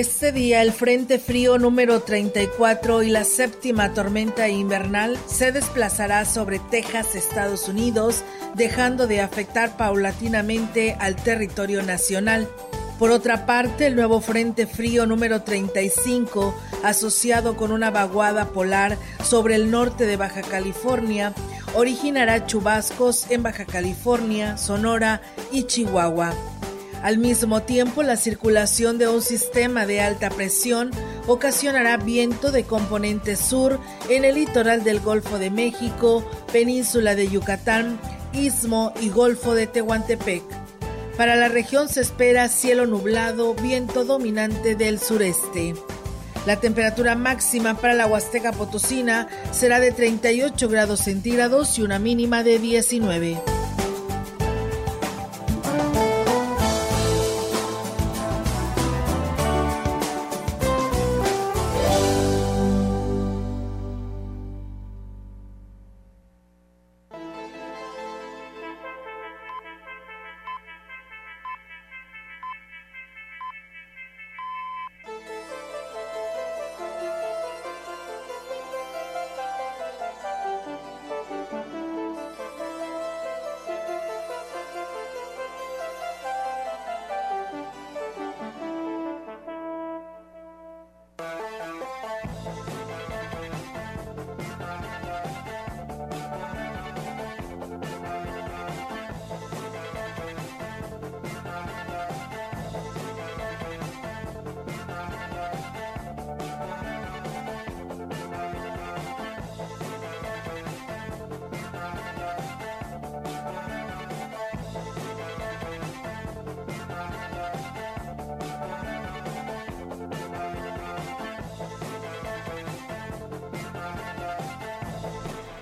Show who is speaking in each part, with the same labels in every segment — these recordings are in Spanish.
Speaker 1: Este día el Frente Frío número 34 y la séptima tormenta invernal se desplazará sobre Texas, Estados Unidos, dejando de afectar paulatinamente al territorio nacional. Por otra parte, el nuevo Frente Frío número 35, asociado con una vaguada polar sobre el norte de Baja California, originará chubascos en Baja California, Sonora y Chihuahua. Al mismo tiempo, la circulación de un sistema de alta presión ocasionará viento de componente sur en el litoral del Golfo de México, península de Yucatán, Istmo y Golfo de Tehuantepec. Para la región se espera cielo nublado, viento dominante del sureste. La temperatura máxima para la Huasteca Potosina será de 38 grados centígrados y una mínima de 19.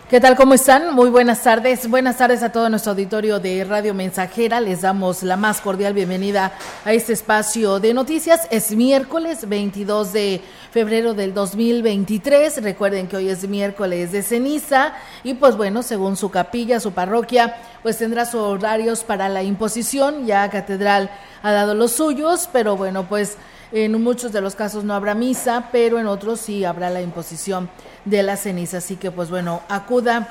Speaker 1: ¿Qué tal? ¿Cómo están? Muy buenas tardes. Buenas tardes a todo nuestro auditorio de Radio Mensajera. Les damos la más cordial bienvenida a este espacio de noticias. Es miércoles 22 de febrero del 2023. Recuerden que hoy es miércoles de ceniza y pues bueno, según su capilla, su parroquia, pues tendrá sus horarios para la imposición. Ya Catedral ha dado los suyos, pero bueno, pues en muchos de los casos no habrá misa, pero en otros sí habrá la imposición de la ceniza. Así que pues bueno, acuda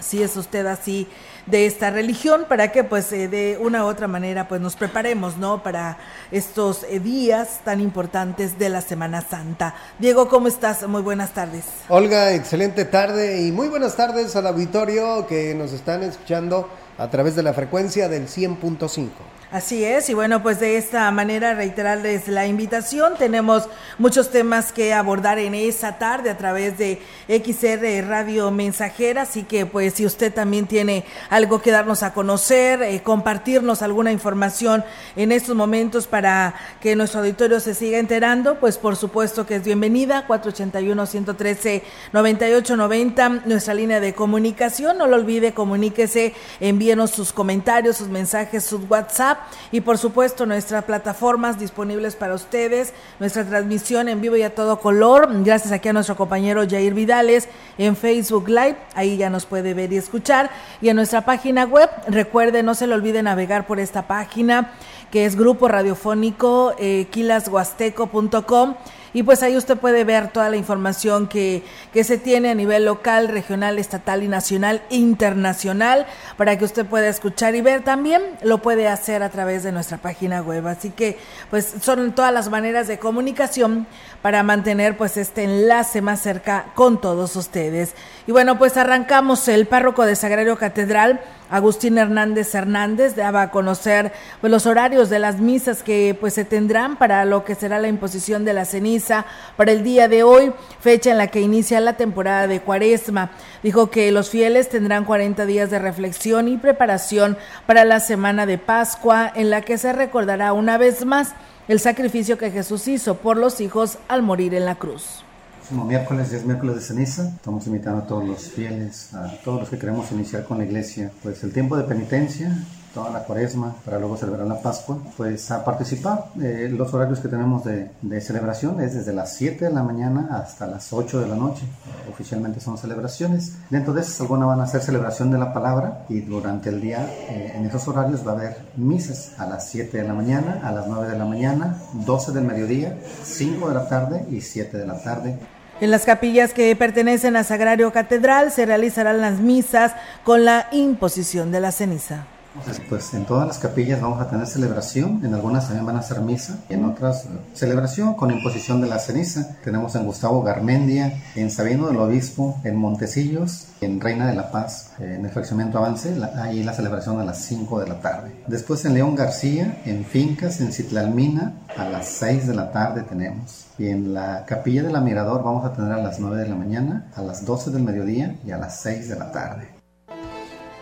Speaker 1: si es usted así de esta religión para que pues eh, de una u otra manera pues nos preparemos no para estos eh, días tan importantes de la Semana Santa. Diego, ¿cómo estás? Muy buenas tardes.
Speaker 2: Olga, excelente tarde y muy buenas tardes al auditorio que nos están escuchando a través de la frecuencia del 100.5.
Speaker 1: Así es, y bueno, pues de esta manera reiterarles la invitación. Tenemos muchos temas que abordar en esa tarde a través de XR Radio Mensajera, así que pues si usted también tiene algo que darnos a conocer, eh, compartirnos alguna información en estos momentos para que nuestro auditorio se siga enterando, pues por supuesto que es bienvenida, 481-113-9890, nuestra línea de comunicación. No lo olvide, comuníquese, envíenos sus comentarios, sus mensajes, sus WhatsApp y por supuesto nuestras plataformas disponibles para ustedes, nuestra transmisión en vivo y a todo color, gracias aquí a nuestro compañero Jair Vidales en Facebook Live, ahí ya nos puede ver y escuchar, y en nuestra página web, recuerde, no se le olvide navegar por esta página que es grupo radiofónico eh, quilashuasteco.com y pues ahí usted puede ver toda la información que, que se tiene a nivel local, regional, estatal y nacional, internacional, para que usted pueda escuchar y ver también, lo puede hacer a través de nuestra página web. Así que pues son todas las maneras de comunicación para mantener pues este enlace más cerca con todos ustedes. Y bueno, pues arrancamos el párroco de Sagrario Catedral Agustín Hernández Hernández daba a conocer pues, los horarios de las misas que pues se tendrán para lo que será la imposición de la ceniza para el día de hoy, fecha en la que inicia la temporada de Cuaresma. Dijo que los fieles tendrán 40 días de reflexión y preparación para la semana de Pascua en la que se recordará una vez más el sacrificio que Jesús hizo por los hijos al morir en la cruz
Speaker 3: miércoles es miércoles de ceniza. Estamos invitando a todos los fieles, a todos los que queremos iniciar con la iglesia, pues el tiempo de penitencia, toda la cuaresma, para luego celebrar la Pascua, pues a participar. Eh, los horarios que tenemos de, de, celebración es desde las 7 de la mañana hasta las 8 de la noche. Oficialmente son celebraciones. Dentro de esas, algunas van a ser celebración de la palabra y durante el día, eh, en esos horarios, va a haber misas a las 7 de la mañana, a las 9 de la mañana, 12 del mediodía, 5 de la tarde y 7 de la tarde.
Speaker 1: En las capillas que pertenecen a Sagrario Catedral se realizarán las misas con la imposición de la ceniza.
Speaker 3: Pues en todas las capillas vamos a tener celebración, en algunas también van a ser misa, en otras celebración con imposición de la ceniza. Tenemos en Gustavo Garmendia, en Sabino del Obispo, en Montecillos, en Reina de la Paz, en el fraccionamiento Avance, ahí la celebración a las 5 de la tarde. Después en León García, en Fincas, en Citlalmina, a las 6 de la tarde tenemos. Y en la capilla de la Mirador vamos a tener a las 9 de la mañana, a las 12 del mediodía y a las 6 de la tarde.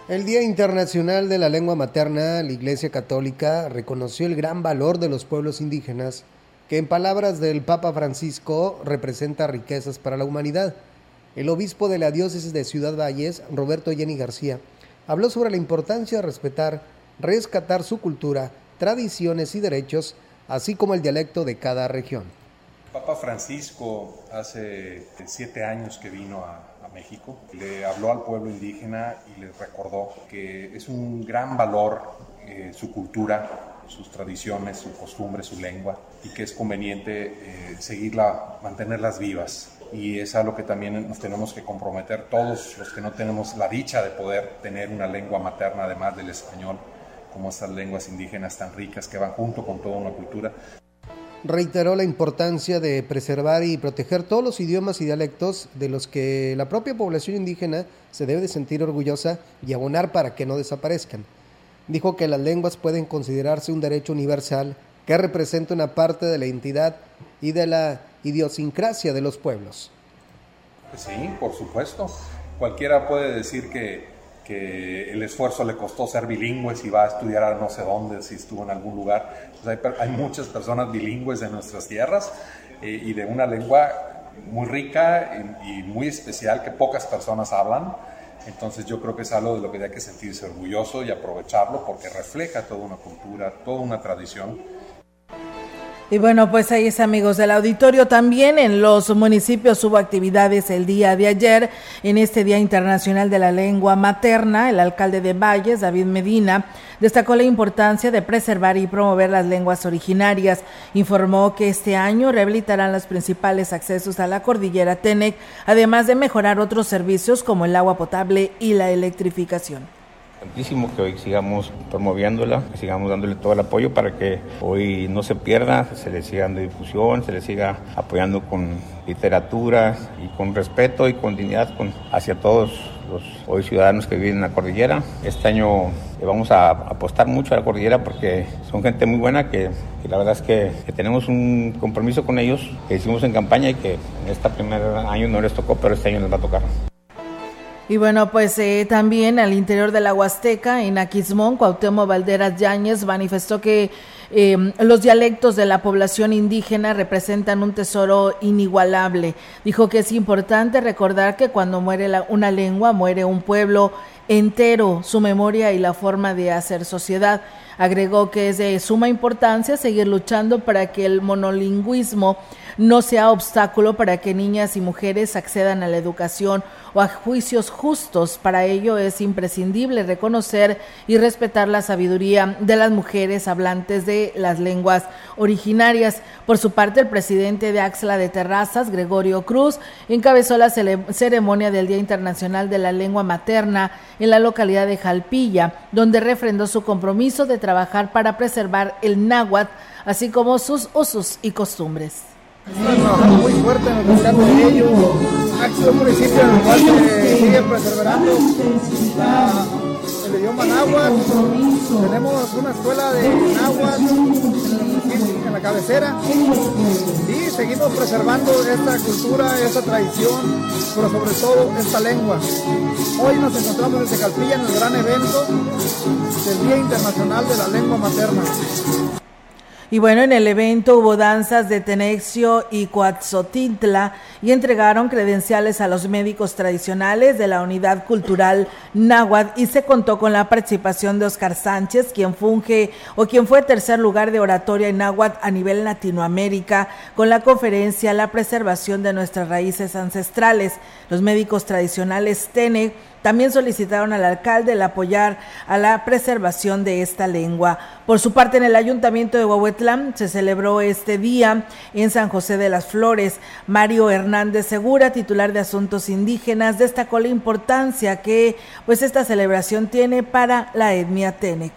Speaker 2: El Día Internacional de la Lengua Materna, la Iglesia Católica reconoció el gran valor de los pueblos indígenas, que en palabras del Papa Francisco representa riquezas para la humanidad. El obispo de la diócesis de Ciudad Valles, Roberto Jenny García, habló sobre la importancia de respetar, rescatar su cultura, tradiciones y derechos, así como el dialecto de cada región.
Speaker 4: Papa Francisco hace siete años que vino a, México, le habló al pueblo indígena y le recordó que es un gran valor eh, su cultura, sus tradiciones, su costumbre, su lengua y que es conveniente eh, seguirla, mantenerlas vivas. Y es a lo que también nos tenemos que comprometer todos los que no tenemos la dicha de poder tener una lengua materna además del español, como estas lenguas indígenas tan ricas que van junto con toda una cultura
Speaker 2: reiteró la importancia de preservar y proteger todos los idiomas y dialectos de los que la propia población indígena se debe de sentir orgullosa y abonar para que no desaparezcan. Dijo que las lenguas pueden considerarse un derecho universal que representa una parte de la identidad y de la idiosincrasia de los pueblos.
Speaker 4: Sí, por supuesto. Cualquiera puede decir que que el esfuerzo le costó ser bilingüe si va a estudiar a no sé dónde, si estuvo en algún lugar. Pues hay, muchas personas bilingües en nuestras tierras eh, y de una lengua muy rica y, y, muy especial que pocas personas hablan. Entonces yo creo que es algo de lo que hay que sentirse orgulloso y aprovecharlo porque refleja toda una cultura, toda una tradición
Speaker 1: y bueno, pues ahí es amigos del auditorio. También en los municipios hubo actividades el día de ayer, en este Día Internacional de la Lengua Materna. El alcalde de Valles, David Medina, destacó la importancia de preservar y promover las lenguas originarias. Informó que este año rehabilitarán los principales accesos a la cordillera Tenec, además de mejorar otros servicios como el agua potable y la electrificación
Speaker 5: que hoy sigamos promoviéndola, que sigamos dándole todo el apoyo para que hoy no se pierda, se le siga dando difusión, se le siga apoyando con literatura y con respeto y con dignidad con, hacia todos los hoy ciudadanos que viven en la cordillera. Este año vamos a apostar mucho a la cordillera porque son gente muy buena que, la verdad es que, que, tenemos un compromiso con ellos que hicimos en campaña y que en este primer año no les tocó, pero este año les va a tocar.
Speaker 1: Y bueno, pues eh, también al interior de la Huasteca, en Aquismón, Cuauhtémoc Valderas Yáñez manifestó que em, los dialectos de la población indígena representan un tesoro inigualable. Dijo que es importante recordar que cuando muere una lengua, muere un pueblo entero, su memoria y la forma de hacer sociedad. Agregó que es de suma importancia seguir luchando para que el monolingüismo no sea obstáculo para que niñas y mujeres accedan a la educación o a juicios justos. Para ello es imprescindible reconocer y respetar la sabiduría de las mujeres hablantes de las lenguas originarias. Por su parte, el presidente de Axla de Terrazas, Gregorio Cruz, encabezó la ceremonia del Día Internacional de la Lengua Materna en la localidad de Jalpilla, donde refrendó su compromiso de trabajar para preservar el náhuatl, así como sus usos y costumbres.
Speaker 6: Están trabajando muy fuerte en el rescate de ellos. Aquí es un municipio en el cual se sigue preservando idioma náhuatl. Tenemos una escuela de náhuatl en la cabecera y seguimos preservando esta cultura, esta tradición, pero sobre todo esta lengua. Hoy nos encontramos en Tecalpilla en el gran evento del Día Internacional de la Lengua Materna.
Speaker 1: Y bueno, en el evento hubo danzas de Tenexio y Coatzotintla y entregaron credenciales a los médicos tradicionales de la Unidad Cultural Náhuatl y se contó con la participación de Oscar Sánchez, quien funge o quien fue tercer lugar de oratoria en Náhuatl a nivel Latinoamérica con la conferencia La preservación de nuestras raíces ancestrales. Los médicos tradicionales TENE también solicitaron al alcalde el apoyar a la preservación de esta lengua. Por su parte, en el ayuntamiento de Huehuetlán se celebró este día en San José de las Flores. Mario Hernández Segura, titular de Asuntos Indígenas, destacó la importancia que pues esta celebración tiene para la etnia Tenec.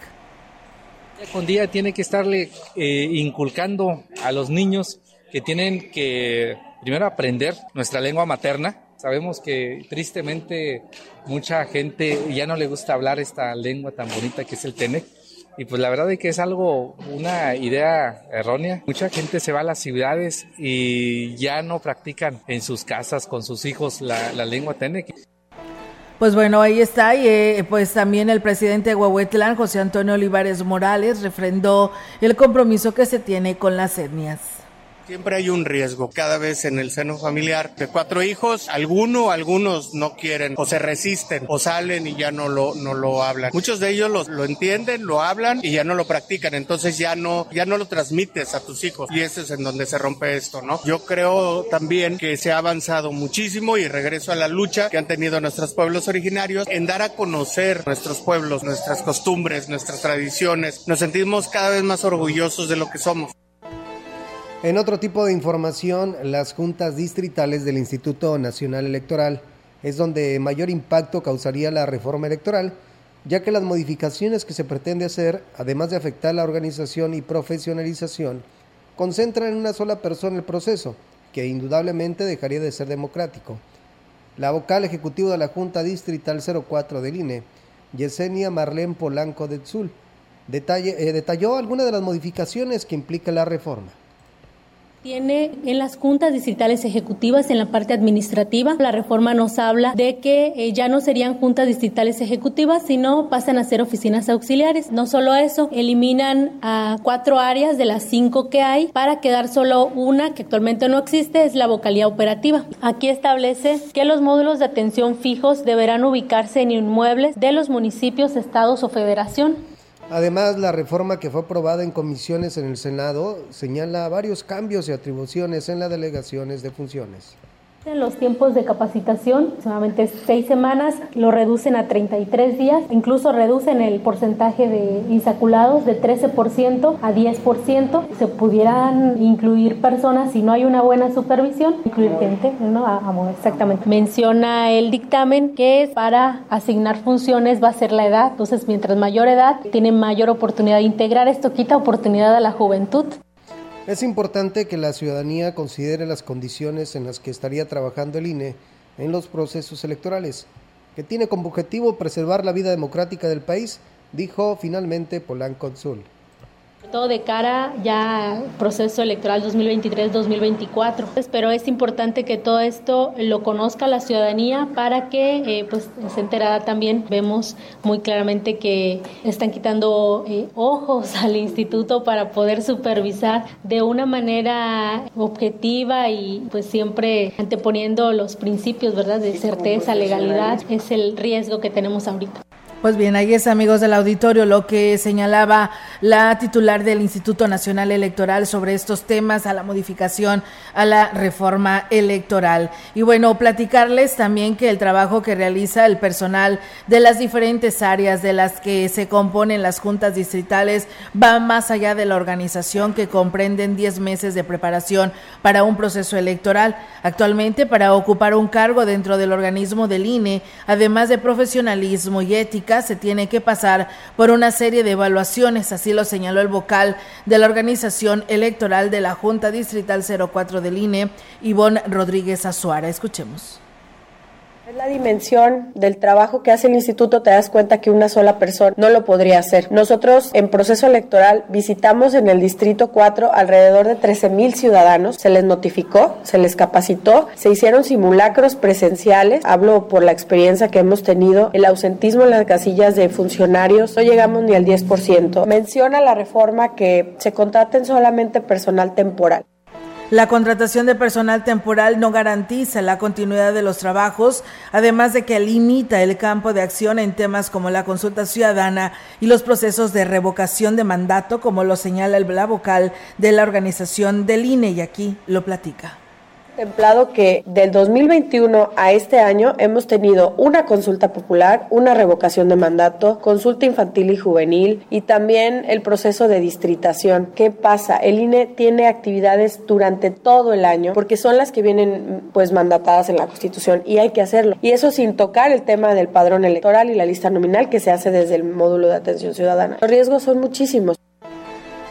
Speaker 7: Con día tiene que estarle eh, inculcando a los niños que tienen que primero aprender nuestra lengua materna, Sabemos que tristemente mucha gente ya no le gusta hablar esta lengua tan bonita que es el Tenec. Y pues la verdad es que es algo, una idea errónea. Mucha gente se va a las ciudades y ya no practican en sus casas con sus hijos la, lengua Tenec.
Speaker 1: Pues bueno, ahí está. Y eh, pues también el presidente de Huehuetlán, José Antonio Olivares Morales, refrendó el compromiso que se tiene con las etnias.
Speaker 8: Siempre hay un riesgo, cada vez en el seno familiar. De cuatro hijos, alguno, algunos no quieren o se resisten o salen y ya no lo, no lo hablan. Muchos de ellos lo, entienden, lo hablan y ya no lo practican. Entonces ya no, ya no lo transmites a tus hijos. Y ese es en donde se rompe esto, ¿no? Yo creo también que se ha avanzado muchísimo y regreso a la lucha que han tenido nuestros pueblos originarios en dar a conocer nuestros pueblos, nuestras costumbres, nuestras tradiciones. Nos sentimos cada vez más orgullosos de lo que somos.
Speaker 2: En otro tipo de información, las juntas distritales del Instituto Nacional Electoral es donde mayor impacto causaría la reforma electoral, ya que las modificaciones que se pretende hacer, además de afectar la organización y profesionalización, concentran en una sola persona el proceso, que indudablemente dejaría de ser democrático. La vocal ejecutivo de la Junta Distrital 04 del INE, Yesenia Marlene Polanco de Tzul, eh, detalló algunas de las modificaciones que implica la reforma.
Speaker 9: Tiene en las juntas distritales ejecutivas, en la parte administrativa, la reforma nos habla de que eh, ya no serían juntas distritales ejecutivas, sino pasan a ser oficinas auxiliares. No solo eso, eliminan a cuatro áreas de las cinco que hay para quedar solo una que actualmente no existe, es la vocalía operativa. Aquí establece que los módulos de atención fijos deberán ubicarse en inmuebles de los municipios, estados o federación.
Speaker 2: Además, la reforma que fue aprobada en comisiones en el Senado señala varios cambios y atribuciones en las delegaciones de funciones.
Speaker 9: En los tiempos de capacitación, aproximadamente seis semanas, lo reducen a 33 días, incluso reducen el porcentaje de insaculados de 13% a 10%. Se pudieran incluir personas si no hay una buena supervisión, incluir gente, ¿no? exactamente. Menciona el dictamen que es para asignar funciones va a ser la edad, entonces mientras mayor edad tiene mayor oportunidad de integrar, esto quita oportunidad a la juventud.
Speaker 2: Es importante que la ciudadanía considere las condiciones en las que estaría trabajando el INE en los procesos electorales, que tiene como objetivo preservar la vida democrática del país, dijo finalmente Polanco Azul
Speaker 9: todo de cara ya al proceso electoral 2023-2024. Pero es importante que todo esto lo conozca la ciudadanía para que eh, pues se enterada también. Vemos muy claramente que están quitando eh, ojos al instituto para poder supervisar de una manera objetiva y pues siempre anteponiendo los principios, ¿verdad? De certeza, legalidad, es el riesgo que tenemos ahorita.
Speaker 1: Pues bien, ahí es amigos del auditorio lo que señalaba la titular del Instituto Nacional Electoral sobre estos temas, a la modificación, a la reforma electoral. Y bueno, platicarles también que el trabajo que realiza el personal de las diferentes áreas de las que se componen las juntas distritales va más allá de la organización que comprenden 10 meses de preparación para un proceso electoral. Actualmente, para ocupar un cargo dentro del organismo del INE, además de profesionalismo y ética, se tiene que pasar por una serie de evaluaciones, así lo señaló el vocal de la organización electoral de la Junta Distrital 04 del INE, Ivonne Rodríguez Azuara. Escuchemos
Speaker 10: la dimensión del trabajo que hace el instituto, te das cuenta que una sola persona no lo podría hacer. Nosotros en proceso electoral visitamos en el distrito 4 alrededor de 13 mil ciudadanos, se les notificó, se les capacitó, se hicieron simulacros presenciales, hablo por la experiencia que hemos tenido, el ausentismo en las casillas de funcionarios, no llegamos ni al 10%. Menciona la reforma que se contraten solamente personal temporal.
Speaker 1: La contratación de personal temporal no garantiza la continuidad de los trabajos, además de que limita el campo de acción en temas como la consulta ciudadana y los procesos de revocación de mandato, como lo señala el la vocal de la organización del INE, y aquí lo platica
Speaker 10: contemplado que del 2021 a este año hemos tenido una consulta popular, una revocación de mandato, consulta infantil y juvenil y también el proceso de distritación. ¿Qué pasa? El INE tiene actividades durante todo el año porque son las que vienen pues mandatadas en la Constitución y hay que hacerlo. Y eso sin tocar el tema del padrón electoral y la lista nominal que se hace desde el módulo de atención ciudadana. Los riesgos son muchísimos.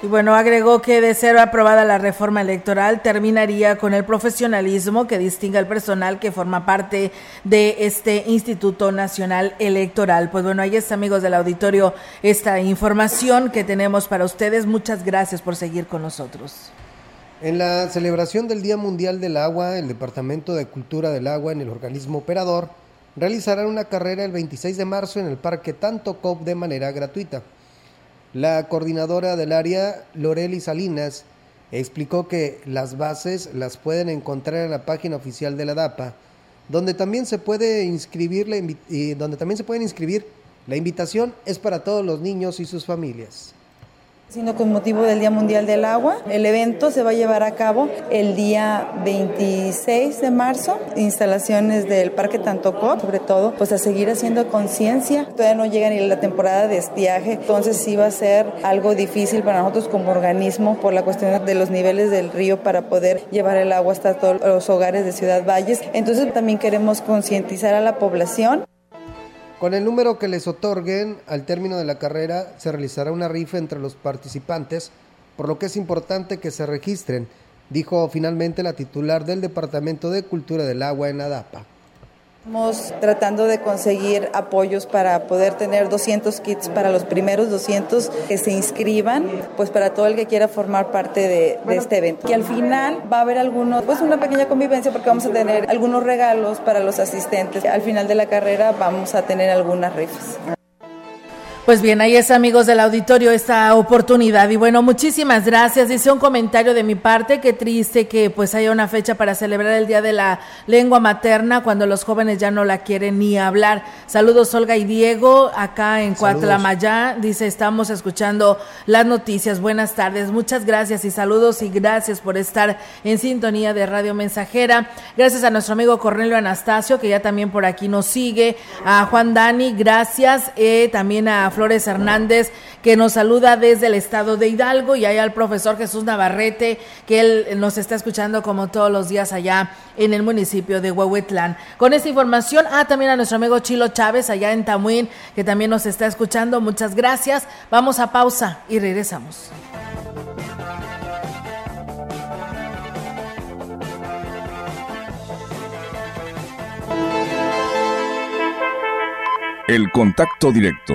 Speaker 1: Y bueno, agregó que de ser aprobada la reforma electoral terminaría con el profesionalismo que distingue al personal que forma parte de este Instituto Nacional Electoral. Pues bueno, ahí está, amigos del auditorio, esta información que tenemos para ustedes. Muchas gracias por seguir con nosotros.
Speaker 2: En la celebración del Día Mundial del Agua, el Departamento de Cultura del Agua en el organismo operador realizará una carrera el 26 de marzo en el Parque Tanto Cop de manera gratuita. La coordinadora del área, Loreli Salinas, explicó que las bases las pueden encontrar en la página oficial de la DAPA, donde también se puede inscribir la donde también se pueden inscribir. La invitación es para todos los niños y sus familias
Speaker 11: sino con motivo del Día Mundial del Agua. El evento se va a llevar a cabo el día 26 de marzo, instalaciones del Parque Tantocó, sobre todo, pues a seguir haciendo conciencia. Todavía no llega ni la temporada de estiaje, entonces sí va a ser algo difícil para nosotros como organismo por la cuestión de los niveles del río para poder llevar el agua hasta todos los hogares de Ciudad Valles. Entonces también queremos concientizar a la población.
Speaker 2: Con el número que les otorguen al término de la carrera se realizará una rifa entre los participantes, por lo que es importante que se registren, dijo finalmente la titular del Departamento de Cultura del Agua en ADAPA.
Speaker 11: Estamos tratando de conseguir apoyos para poder tener 200 kits para los primeros 200 que se inscriban, pues para todo el que quiera formar parte de, este evento. Que al final va a haber algunos, pues una pequeña convivencia porque vamos a tener algunos regalos para los asistentes. Al final de la carrera vamos a tener algunas rifas.
Speaker 1: Pues bien, ahí es amigos del auditorio esta oportunidad y bueno, muchísimas gracias. Dice un comentario de mi parte, qué triste que pues haya una fecha para celebrar el Día de la Lengua Materna cuando los jóvenes ya no la quieren ni hablar. Saludos Olga y Diego acá en Cuatlamayá. Dice, estamos escuchando las noticias. Buenas tardes, muchas gracias y saludos y gracias por estar en sintonía de Radio Mensajera. Gracias a nuestro amigo Cornelio Anastasio que ya también por aquí nos sigue. A Juan Dani, gracias. Eh, también a Flores Hernández, que nos saluda desde el estado de Hidalgo, y ahí al profesor Jesús Navarrete, que él nos está escuchando como todos los días allá en el municipio de Huehuetlán. Con esta información, ah, también a nuestro amigo Chilo Chávez allá en Tamuín, que también nos está escuchando. Muchas gracias. Vamos a pausa y regresamos.
Speaker 12: El contacto directo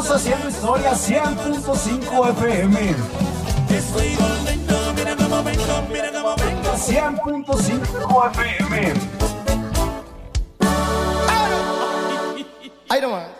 Speaker 13: Estamos haciendo historia 100.5 FM. Estoy volviendo, mira cómo vengo, mira cómo vengo. 100.5 FM.
Speaker 14: Ahí nomás.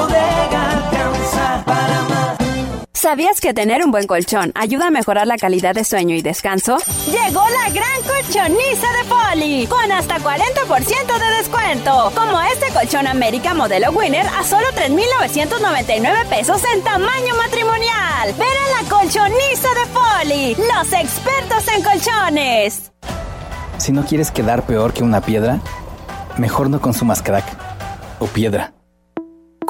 Speaker 15: ¿Sabías que tener un buen colchón ayuda a mejorar la calidad de sueño y descanso?
Speaker 16: Llegó la gran colchoniza de Poli, con hasta 40% de descuento. Como este colchón América modelo Winner a solo 3,999 pesos en tamaño matrimonial. Ven a la colchoniza de Poli, los expertos en colchones.
Speaker 17: Si no quieres quedar peor que una piedra, mejor no consumas crack o piedra.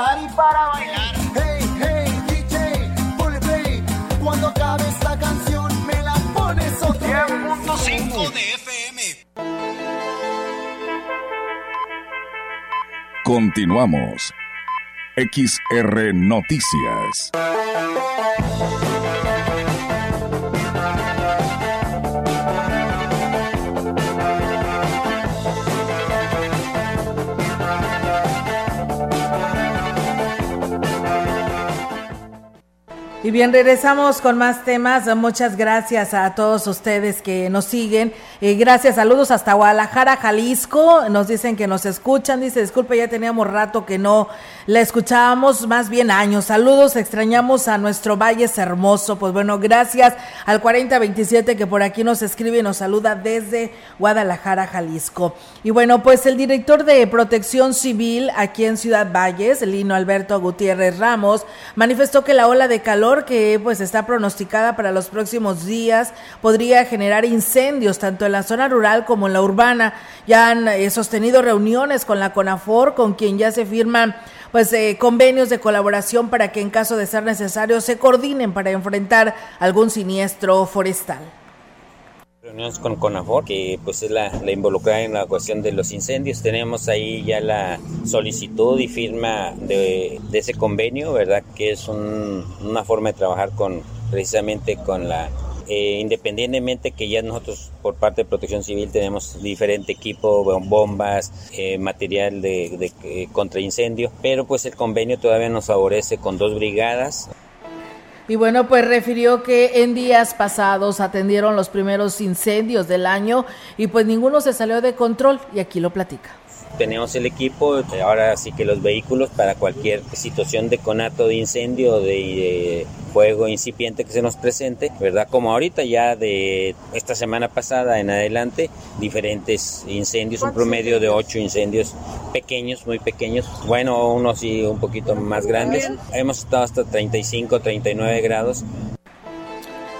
Speaker 13: Cantar y para bailar. Hey, hey, DJ, ponle play. Cuando acabe esta canción, me la pones otra 100.5 de FM.
Speaker 12: Continuamos. XR Noticias.
Speaker 1: Y bien, regresamos con más temas. Muchas gracias a todos ustedes que nos siguen. Eh, gracias, saludos hasta Guadalajara, Jalisco. Nos dicen que nos escuchan. Dice, disculpe, ya teníamos rato que no la escuchábamos, más bien años. Saludos, extrañamos a nuestro Valle Hermoso. Pues bueno, gracias al 4027 que por aquí nos escribe y nos saluda desde Guadalajara, Jalisco. Y bueno, pues el director de Protección Civil aquí en Ciudad Valles, Lino Alberto Gutiérrez Ramos, manifestó que la ola de calor que pues está pronosticada para los próximos días podría generar incendios tanto en la zona rural como en la urbana. Ya han eh, sostenido reuniones con la CONAFOR, con quien ya se firman pues eh, convenios de colaboración para que en caso de ser necesario se coordinen para enfrentar algún siniestro forestal
Speaker 18: reuniones con CONAFOR, que pues es la, involucrada en la cuestión de los incendios. Tenemos ahí ya la solicitud y firma de, ese convenio, ¿verdad? Que es un, una forma de trabajar con precisamente con la... Eh, independientemente que ya nosotros por parte de Protección Civil tenemos diferente equipo, bombas, eh, material de, de, de contra incendio, pero pues el convenio todavía nos favorece con dos brigadas.
Speaker 1: Y bueno, pues refirió que en días pasados atendieron los primeros incendios del año y pues ninguno se salió de control y aquí lo platica
Speaker 18: tenemos el equipo, ahora sí que los vehículos para cualquier situación de conato de incendio de, de, fuego incipiente que se nos presente, ¿verdad? Como ahorita ya de esta semana pasada en adelante, diferentes incendios, un promedio de ocho incendios pequeños, muy pequeños, bueno, unos sí un poquito más grandes. Hemos estado hasta 35, 39 grados.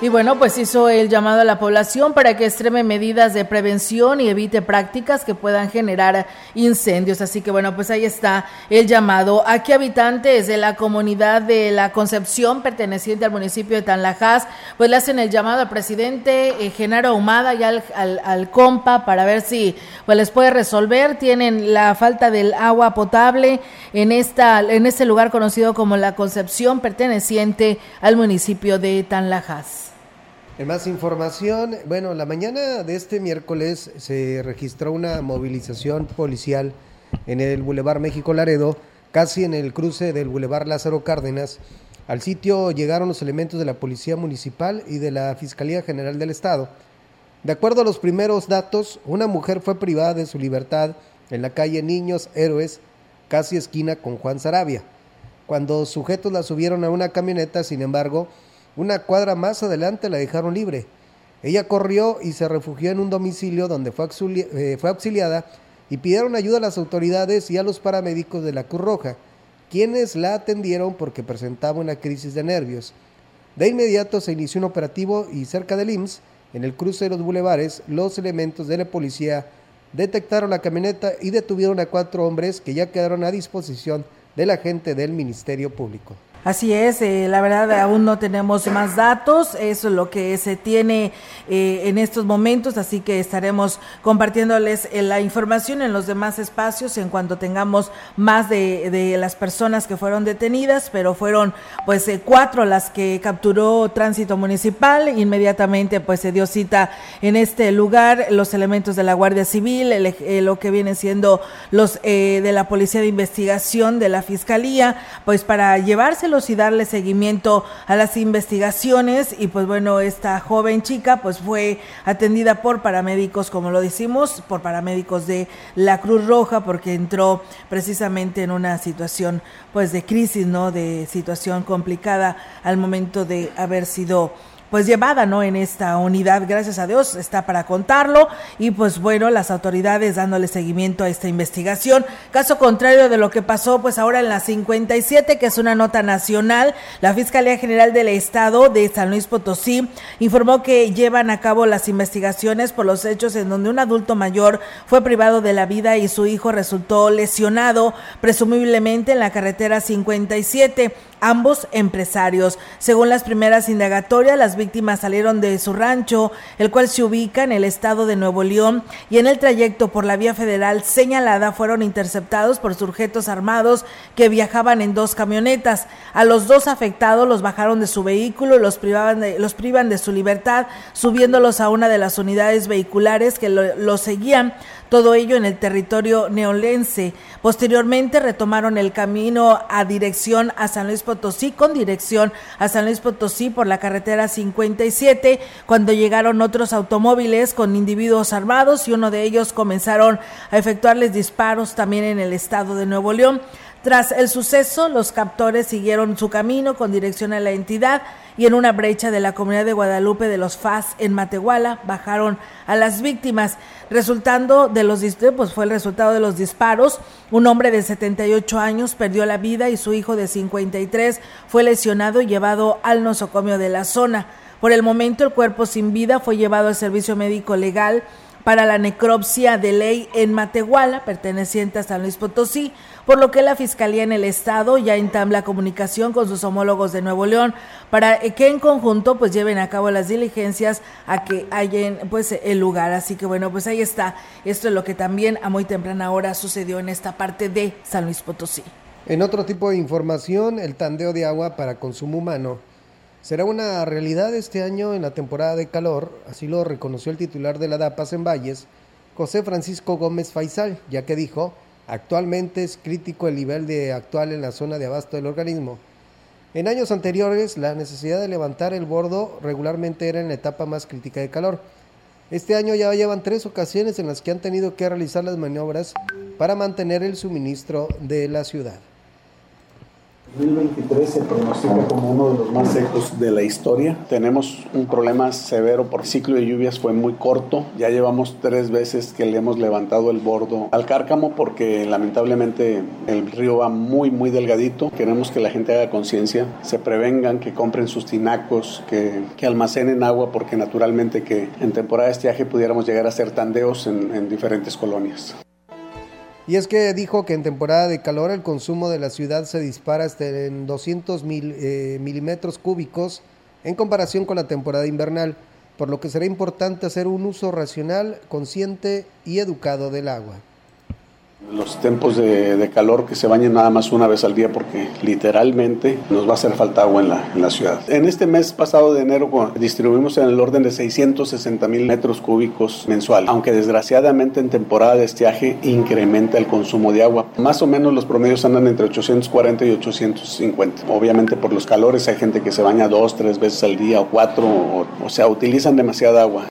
Speaker 1: Y bueno, pues hizo el llamado a la población para que extreme medidas de prevención y evite prácticas que puedan generar incendios. Así que bueno, pues ahí está el llamado. Aquí habitantes de la comunidad de la Concepción, perteneciente al municipio de Tanlajas, pues le hacen el llamado al presidente eh, Genaro Humada y al, al, al, compa para ver si pues les puede resolver. Tienen la falta del agua potable en, esta, en este lugar conocido como la Concepción, perteneciente al municipio de Tanlajas.
Speaker 2: En más información, bueno, la mañana de este miércoles se registró una movilización policial en el Boulevard México Laredo, casi en el cruce del Boulevard Lázaro Cárdenas. Al sitio llegaron los elementos de la Policía Municipal y de la Fiscalía General del Estado. De acuerdo a los primeros datos, una mujer fue privada de su libertad en la calle Niños Héroes, casi esquina con Juan Sarabia. Cuando sujetos la subieron a una camioneta, sin embargo, una cuadra más adelante la dejaron libre. Ella corrió y se refugió en un domicilio donde eh, fue auxiliada y pidieron ayuda a las autoridades y a los paramédicos de la Cruz Roja, quienes la atendieron porque presentaba una crisis de nervios. De inmediato se inició un operativo y cerca del IMSS, en el cruce de los bulevares, los elementos de la policía detectaron la camioneta y detuvieron a cuatro hombres que ya quedaron a disposición de la gente del Ministerio Público.
Speaker 1: Así es, eh, la verdad aún no tenemos más datos, eso es lo que se tiene eh, en estos momentos, así que estaremos compartiéndoles eh, la información en los demás espacios en cuanto tengamos más de, de las personas que fueron detenidas, pero fueron pues cuatro las que capturó tránsito municipal, inmediatamente pues se dio cita en este lugar los elementos de la Guardia Civil, el, lo que vienen siendo los de la Policía de Investigación, de la Fiscalía, pues para llevarse y darle seguimiento a las investigaciones y pues bueno, esta joven chica pues fue atendida por paramédicos, como lo decimos, por paramédicos de la Cruz Roja porque entró precisamente en una situación pues de crisis, ¿no? De situación complicada al momento de haber sido pues llevada, ¿no? En esta unidad, gracias a Dios, está para contarlo y pues bueno, las autoridades dándole seguimiento a esta investigación. Caso contrario de lo que pasó pues ahora en la 57, que es una nota nacional, la Fiscalía General del Estado de San Luis Potosí informó que llevan a cabo las investigaciones por los hechos en donde un adulto mayor fue privado de la vida y su hijo resultó lesionado, presumiblemente en la carretera 57 ambos empresarios. Según las primeras indagatorias, las víctimas salieron de su rancho, el cual se ubica en el estado de Nuevo León, y en el trayecto por la vía federal señalada fueron interceptados por sujetos armados que viajaban en dos camionetas. A los dos afectados los bajaron de su vehículo y los, privaban de, los privan de su libertad, subiéndolos a una de las unidades vehiculares que los lo seguían todo ello en el territorio neolense. Posteriormente retomaron el camino a dirección a San Luis Potosí, con dirección a San Luis Potosí por la carretera 57, cuando llegaron otros automóviles con individuos armados y uno de ellos comenzaron a efectuarles disparos también en el estado de Nuevo León. Tras el suceso, los captores siguieron su camino con dirección a la entidad y en una brecha de la comunidad de Guadalupe de los FAS en Matehuala bajaron a las víctimas. Resultando de los pues fue el resultado de los disparos. Un hombre de 78 años perdió la vida y su hijo de 53 fue lesionado y llevado al nosocomio de la zona. Por el momento, el cuerpo sin vida fue llevado al servicio médico legal para la necropsia de ley en Matehuala, perteneciente a San Luis Potosí, por lo que la Fiscalía en el Estado ya entabla comunicación con sus homólogos de Nuevo León para que en conjunto pues lleven a cabo las diligencias a que hallen pues el lugar. Así que bueno, pues ahí está. Esto es lo que también a muy temprana hora sucedió en esta parte de San Luis Potosí.
Speaker 2: En otro tipo de información, el tandeo de agua para consumo humano será una realidad este año en la temporada de calor, así lo reconoció el titular de la DAPAS en Valles, José Francisco Gómez Faisal, ya que dijo, actualmente es crítico el nivel de actual en la zona de abasto del organismo. En años anteriores, la necesidad de levantar el bordo regularmente era en la etapa más crítica de calor. Este año ya llevan tres ocasiones en las que han tenido que realizar las maniobras para mantener el suministro de la ciudad.
Speaker 19: 2023 se pronostica como uno de los más secos de la historia. Tenemos un problema severo por ciclo de lluvias, fue muy corto. Ya llevamos tres veces que le hemos levantado el bordo al cárcamo porque lamentablemente el río va muy, muy delgadito. Queremos que la gente haga conciencia, se prevengan, que compren sus tinacos, que, que, almacenen agua porque naturalmente que en temporada de estiaje pudiéramos llegar a hacer tandeos en, en diferentes colonias.
Speaker 2: Y es que dijo que en temporada de calor el consumo de la ciudad se dispara hasta en 200 mil, eh, milímetros cúbicos en comparación con la temporada invernal, por lo que será importante hacer un uso racional, consciente y educado del agua
Speaker 19: los tiempos de, calor que se bañen nada más una vez al día porque literalmente nos va a hacer falta agua en la, en la ciudad. En este mes pasado de enero distribuimos en el orden de 660 mil metros cúbicos mensual, aunque desgraciadamente en temporada de estiaje incrementa el consumo de agua. Más o menos los promedios andan entre 840 y 850. Obviamente por los calores hay gente que se baña dos, tres veces al día o cuatro, o, o sea, utilizan demasiada agua.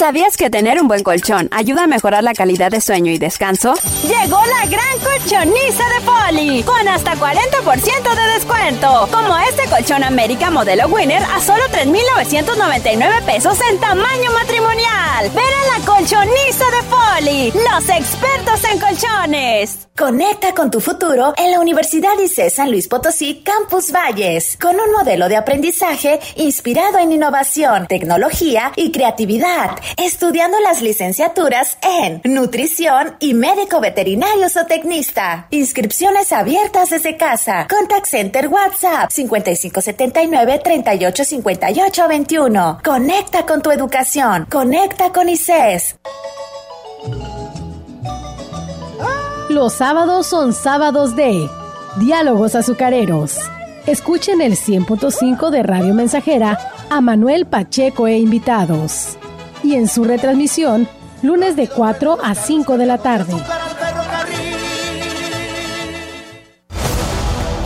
Speaker 15: ¿Sabías que tener un buen colchón ayuda a mejorar la calidad de sueño y descanso?
Speaker 16: Llegó la gran colchoniza de Poli, con hasta 40% de descuento. Como este colchón América modelo Winner a solo 3,999 pesos en tamaño matrimonial. Ven a la colchoniza de Poli, los expertos en colchones.
Speaker 20: Conecta con tu futuro en la Universidad ICE San Luis Potosí Campus Valles, con un modelo de aprendizaje inspirado en innovación, tecnología y creatividad, estudiando las licenciaturas en nutrición y médico veterinario zootecnista. Inscripciones abiertas desde casa. Contact Center WhatsApp 5579 385821. Conecta con tu educación. Conecta con ICES.
Speaker 21: Los sábados son sábados de Diálogos Azucareros. Escuchen el 100.5 de Radio Mensajera a Manuel Pacheco e invitados. Y en su retransmisión, lunes de 4 a 5 de la tarde.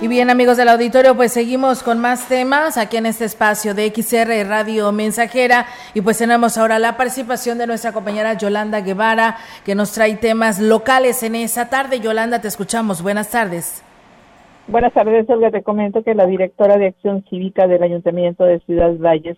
Speaker 1: Y bien amigos del auditorio, pues seguimos con más temas aquí en este espacio de XR Radio Mensajera y pues tenemos ahora la participación de nuestra compañera Yolanda Guevara que nos trae temas locales en esa tarde. Yolanda, te escuchamos. Buenas tardes.
Speaker 22: Buenas tardes, Olga. Te comento que la directora de Acción Cívica del Ayuntamiento de Ciudad Valles,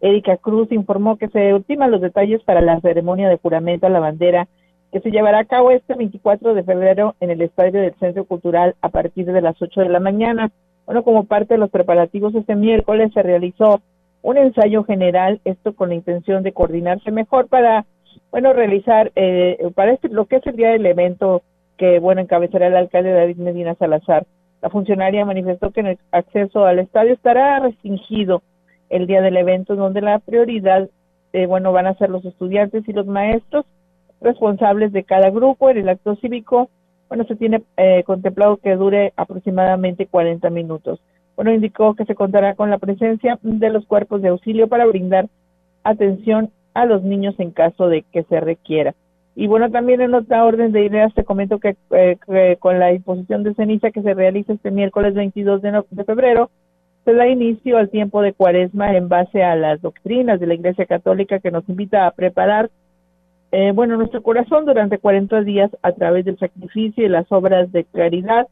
Speaker 22: Erika Cruz, informó que se ultiman los detalles para la ceremonia de juramento a la bandera que se llevará a cabo este 24 de febrero en el estadio del Centro Cultural a partir de las 8 de la mañana. Bueno, como parte de los preparativos este miércoles se realizó un ensayo general, esto con la intención de coordinarse mejor para, bueno, realizar, eh, para este, lo que es el día del evento que, bueno, encabezará el alcalde David Medina Salazar. La funcionaria manifestó que el acceso al estadio estará restringido el día del evento, donde la prioridad, eh, bueno, van a ser los estudiantes y los maestros, responsables de cada grupo. En el acto cívico, bueno, se tiene eh, contemplado que dure aproximadamente 40 minutos. Bueno, indicó que se contará con la presencia de los cuerpos de auxilio para brindar atención a los niños en caso de que se requiera. Y bueno, también en otra orden de ideas te comento que, eh, que con la imposición de ceniza que se realiza este miércoles 22 de, no- de febrero, se da inicio al tiempo de cuaresma en base a las doctrinas de la Iglesia Católica que nos invita a preparar eh, bueno, nuestro corazón durante 40 días a través del sacrificio y las obras de caridad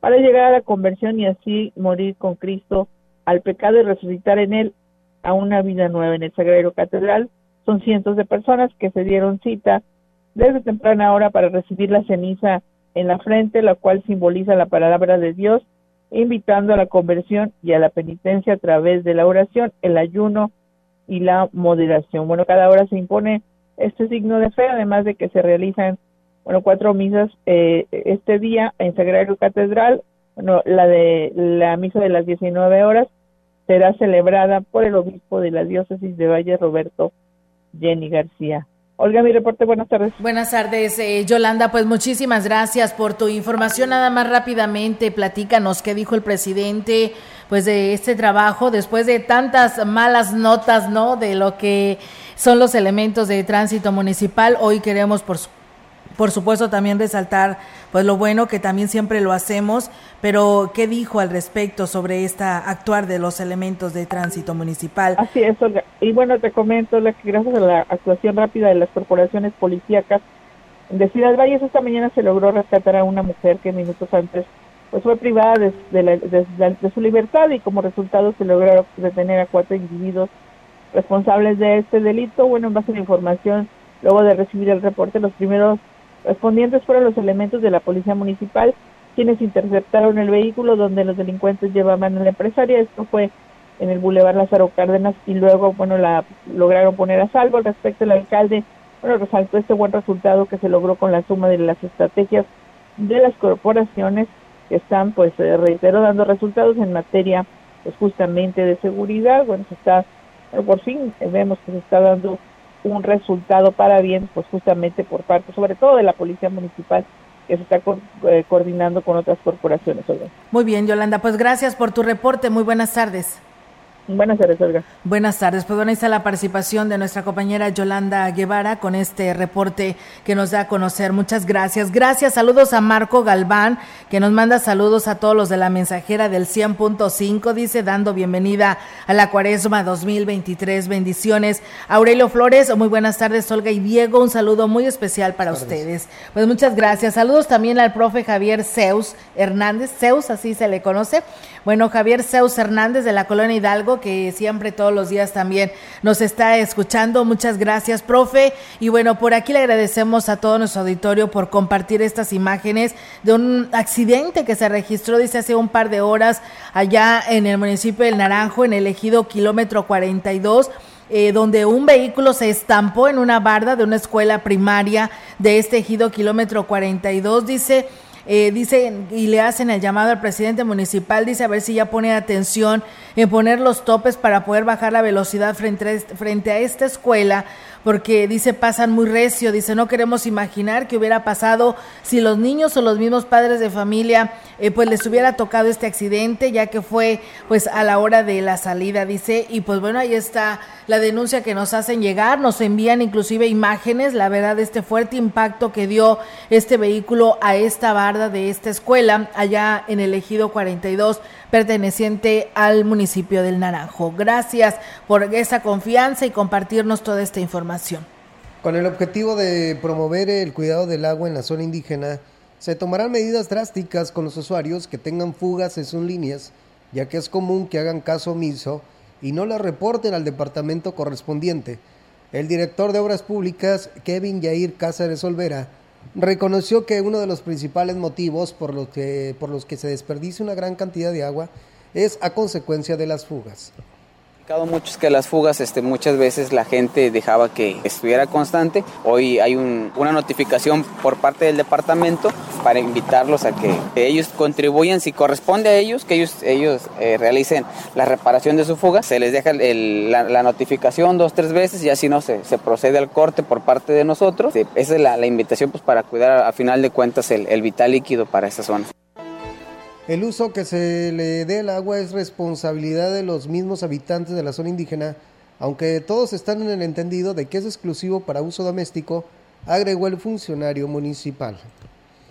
Speaker 22: para llegar a la conversión y así morir con Cristo al pecado y resucitar en él a una vida nueva en el Sagrario Catedral. Son cientos de personas que se dieron cita desde temprana hora para recibir la ceniza en la frente, la cual simboliza la palabra de Dios, invitando a la conversión y a la penitencia a través de la oración, el ayuno y la moderación. Bueno, cada hora se impone este signo de fe, además de que se realizan, bueno, cuatro misas eh, este día en Sagrario Catedral. Bueno, la de la misa de las 19 horas será celebrada por el obispo de la diócesis de Valle, Roberto Jenny García. Olga, mi reporte, buenas tardes.
Speaker 1: Buenas tardes, eh, Yolanda, pues muchísimas gracias por tu información. Nada más rápidamente, platícanos qué dijo el presidente, pues de este trabajo, después de tantas malas notas, ¿no? De lo que son los elementos de tránsito municipal. Hoy queremos, por, por supuesto, también resaltar, pues lo bueno que también siempre lo hacemos, pero ¿qué dijo al respecto sobre esta actuar de los elementos de tránsito municipal?
Speaker 22: Así es, Olga. Y bueno, te comento la que gracias a la actuación rápida de las corporaciones policíacas de Ciudad Valles esta mañana se logró rescatar a una mujer que minutos antes pues fue privada de, de, su libertad y como resultado se lograron detener a cuatro individuos responsables de este delito. Bueno, en base a la información, luego de recibir el reporte, los primeros respondientes fueron los elementos de la policía municipal quienes interceptaron el vehículo donde los delincuentes llevaban a la empresaria. Esto fue en el Boulevard Lázaro Cárdenas y luego, bueno, la lograron poner a salvo. Respecto al alcalde, bueno, resaltó este buen resultado que se logró con la suma de las estrategias de las corporaciones que están, pues, eh, reitero, dando resultados en materia, pues, justamente de seguridad. Bueno, se está, por fin vemos que se está dando un resultado para bien, pues, justamente por parte, sobre todo de la Policía Municipal que se está eh, coordinando con otras corporaciones.
Speaker 1: Muy bien, Yolanda, pues gracias por tu reporte. Muy buenas tardes.
Speaker 22: Buenas tardes, Olga.
Speaker 1: Buenas tardes. Pues bueno, ahí está la participación de nuestra compañera Yolanda Guevara con este reporte que nos da a conocer. Muchas gracias. Gracias. Saludos a Marco Galván, que nos manda saludos a todos los de la mensajera del 100.5. Dice, dando bienvenida a la cuaresma 2023. Bendiciones. Aurelio Flores, muy buenas tardes, Olga y Diego. Un saludo muy especial para ustedes. Pues muchas gracias. Saludos también al profe Javier Zeus Hernández. Zeus, así se le conoce. Bueno, Javier Zeus Hernández de la Colonia Hidalgo, que siempre todos los días también nos está escuchando. Muchas gracias, profe. Y bueno, por aquí le agradecemos a todo nuestro auditorio por compartir estas imágenes de un accidente que se registró, dice, hace un par de horas allá en el municipio del Naranjo, en el ejido kilómetro 42. Eh, donde un vehículo se estampó en una barda de una escuela primaria de este ejido kilómetro 42. Dice, eh, dice y le hacen el llamado al presidente municipal, dice a ver si ya pone atención en poner los topes para poder bajar la velocidad frente a, frente a esta escuela, porque dice pasan muy recio, dice no queremos imaginar qué hubiera pasado si los niños o los mismos padres de familia eh, pues les hubiera tocado este accidente, ya que fue pues a la hora de la salida, dice, y pues bueno, ahí está la denuncia que nos hacen llegar, nos envían inclusive imágenes, la verdad, de este fuerte impacto que dio este vehículo a esta de esta escuela allá en el ejido 42 perteneciente al municipio del Naranjo. Gracias por esa confianza y compartirnos toda esta información.
Speaker 2: Con el objetivo de promover el cuidado del agua en la zona indígena, se tomarán medidas drásticas con los usuarios que tengan fugas en sus líneas, ya que es común que hagan caso omiso y no las reporten al departamento correspondiente. El director de Obras Públicas, Kevin Yair Cáceres Olvera, reconoció que uno de los principales motivos por los que, por los que se desperdicia una gran cantidad de agua es a consecuencia de las fugas
Speaker 23: muchos que las fugas este, muchas veces la gente dejaba que estuviera constante. Hoy hay una notificación por parte del departamento para invitarlos a que ellos contribuyan, si corresponde a ellos, que ellos, ellos eh, realicen la reparación de su fuga. Se les deja la, notificación dos, tres veces y así no se, se procede al corte por parte de nosotros. Esa es la, invitación pues, para cuidar a final de cuentas el, el vital líquido para esa zona.
Speaker 2: El uso que se le dé al agua es responsabilidad de los mismos habitantes de la zona indígena, aunque todos están en el entendido de que es exclusivo para uso doméstico, agregó el funcionario municipal.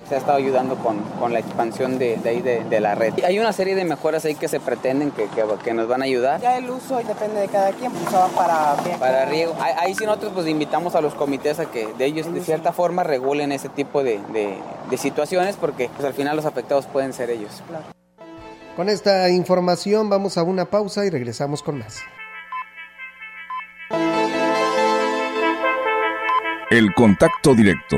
Speaker 23: Se ha estado ayudando con, con la expansión de, de ahí de, de, la red. Hay una serie de mejoras ahí que se pretenden que, que, que nos van a ayudar.
Speaker 24: Ya el uso depende de cada quien, pues va para
Speaker 23: Para riego. Ahí, ahí sí nosotros pues invitamos a los comités a que de ellos de cierta forma regulen ese tipo de, de, de situaciones porque pues al final los afectados pueden ser ellos.
Speaker 24: Claro.
Speaker 2: Con esta información vamos a una pausa y regresamos con más.
Speaker 12: El contacto directo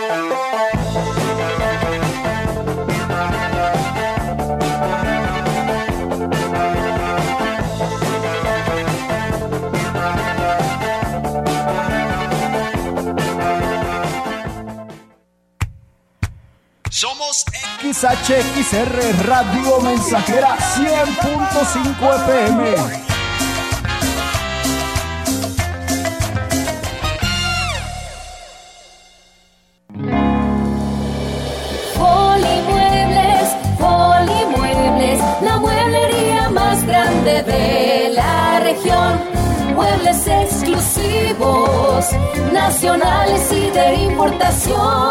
Speaker 25: XHXR Radio Mensajera 100.5 FM.
Speaker 26: Polimuebles, Polimuebles, la mueblería más grande de la región. Muebles exclusivos, nacionales y de importación.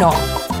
Speaker 16: 哦。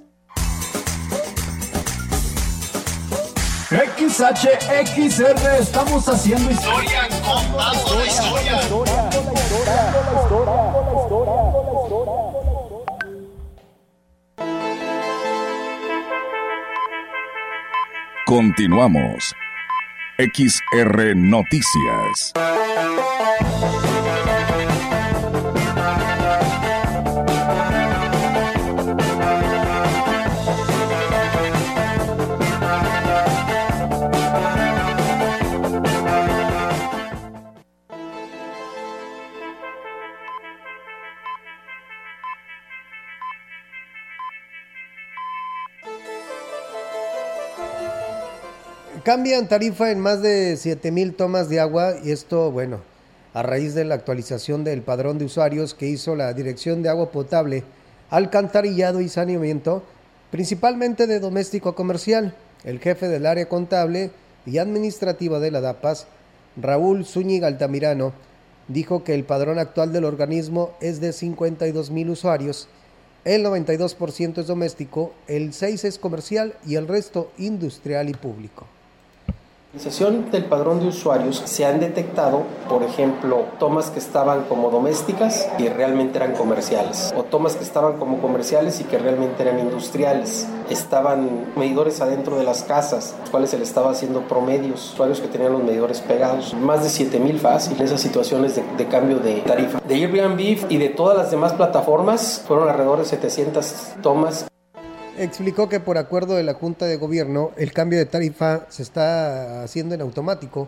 Speaker 25: XHXR, estamos haciendo historia, contando la historia.
Speaker 12: Continuamos. XR Noticias.
Speaker 2: Cambian tarifa en más de 7 mil tomas de agua y esto, bueno, a raíz de la actualización del padrón de usuarios que hizo la Dirección de Agua Potable, Alcantarillado y Saneamiento, principalmente de doméstico a comercial. El jefe del área contable y administrativa de la DAPAS, Raúl Zúñiga Altamirano, dijo que el padrón actual del organismo es de 52 mil usuarios, el 92% es doméstico, el 6% es comercial y el resto industrial y público.
Speaker 27: Sesión del padrón de usuarios se han detectado, por ejemplo, tomas que estaban como domésticas y realmente eran comerciales, o tomas que estaban como comerciales y que realmente eran industriales. Estaban medidores adentro de las casas, los cuales se le estaba haciendo promedios, usuarios que tenían los medidores pegados. Más de 7000 fácil esas situaciones de, de cambio de tarifa. De Airbnb y de todas las demás plataformas fueron alrededor de 700 tomas
Speaker 2: explicó que por acuerdo de la Junta de Gobierno el cambio de tarifa se está haciendo en automático,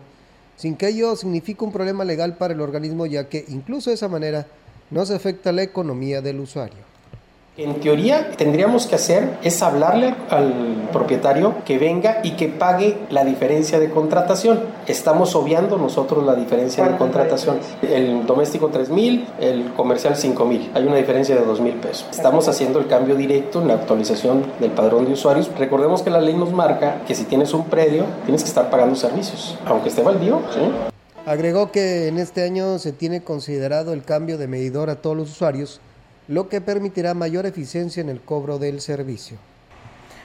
Speaker 2: sin que ello signifique un problema legal para el organismo, ya que incluso de esa manera no se afecta la economía del usuario.
Speaker 27: En teoría, tendríamos que hacer es hablarle al propietario que venga y que pague la diferencia de contratación. Estamos obviando nosotros la diferencia de contratación. El doméstico 3 mil, el comercial 5 mil. Hay una diferencia de 2 mil pesos. Estamos haciendo el cambio directo en la actualización del padrón de usuarios. Recordemos que la ley nos marca que si tienes un predio, tienes que estar pagando servicios, aunque esté baldío. ¿sí?
Speaker 2: Agregó que en este año se tiene considerado el cambio de medidor a todos los usuarios lo que permitirá mayor eficiencia en el cobro del servicio.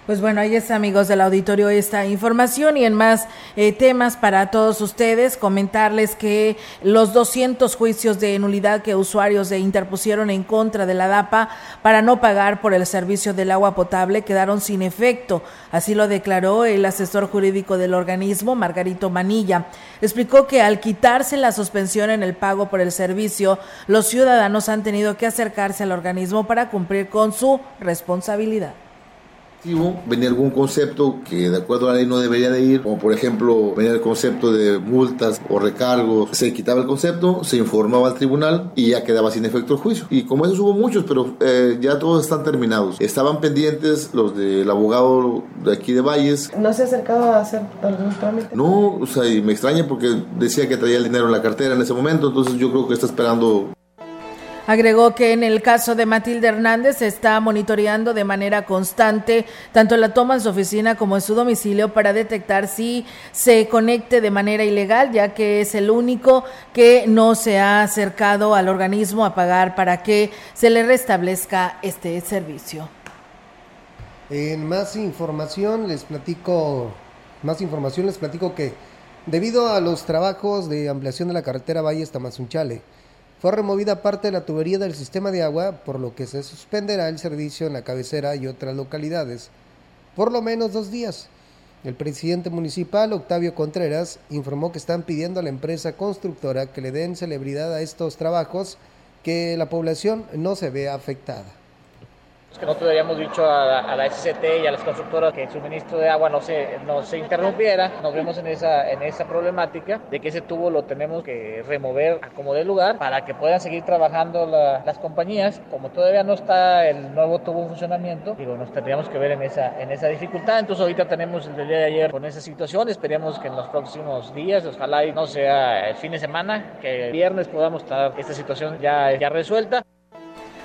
Speaker 1: Pues bueno, ahí está, amigos del auditorio, esta información y en más eh, temas para todos ustedes, comentarles que los 200 juicios de nulidad que usuarios interpusieron en contra de la DAPA para no pagar por el servicio del agua potable quedaron sin efecto. Así lo declaró el asesor jurídico del organismo, Margarito Manilla. Explicó que al quitarse la suspensión en el pago por el servicio, los ciudadanos han tenido que acercarse al organismo para cumplir con su responsabilidad
Speaker 28: venía algún concepto que de acuerdo a la ley no debería de ir, como por ejemplo venía el concepto de multas o recargos, se quitaba el concepto, se informaba al tribunal y ya quedaba sin efecto el juicio. Y como esos hubo muchos, pero eh, ya todos están terminados. Estaban pendientes los del abogado de aquí de Valles.
Speaker 24: ¿No se ha acercado a hacer algún trámite?
Speaker 28: No, o sea, y me extraña porque decía que traía el dinero en la cartera en ese momento, entonces yo creo que está esperando
Speaker 1: Agregó que en el caso de Matilde Hernández se está monitoreando de manera constante tanto la toma en su oficina como en su domicilio para detectar si se conecte de manera ilegal, ya que es el único que no se ha acercado al organismo a pagar para que se le restablezca este servicio.
Speaker 2: En más información les platico, más información les platico que debido a los trabajos de ampliación de la carretera Valles Tamazunchale, fue removida parte de la tubería del sistema de agua, por lo que se suspenderá el servicio en la cabecera y otras localidades por lo menos dos días. El presidente municipal, Octavio Contreras, informó que están pidiendo a la empresa constructora que le den celebridad a estos trabajos, que la población no se vea afectada
Speaker 29: que nosotros habíamos dicho a, la SCT y a las constructoras que el suministro de agua no se, no se interrumpiera. Nos vemos en esa, en esa problemática de que ese tubo lo tenemos que remover a como de lugar para que puedan seguir trabajando las compañías. Como todavía no está el nuevo tubo en funcionamiento, digo, nos tendríamos que ver en esa, en esa dificultad. Entonces ahorita tenemos el día de ayer con esa situación. Esperemos que en los próximos días, ojalá y no sea el fin de semana, que el viernes podamos estar esta situación ya, ya resuelta.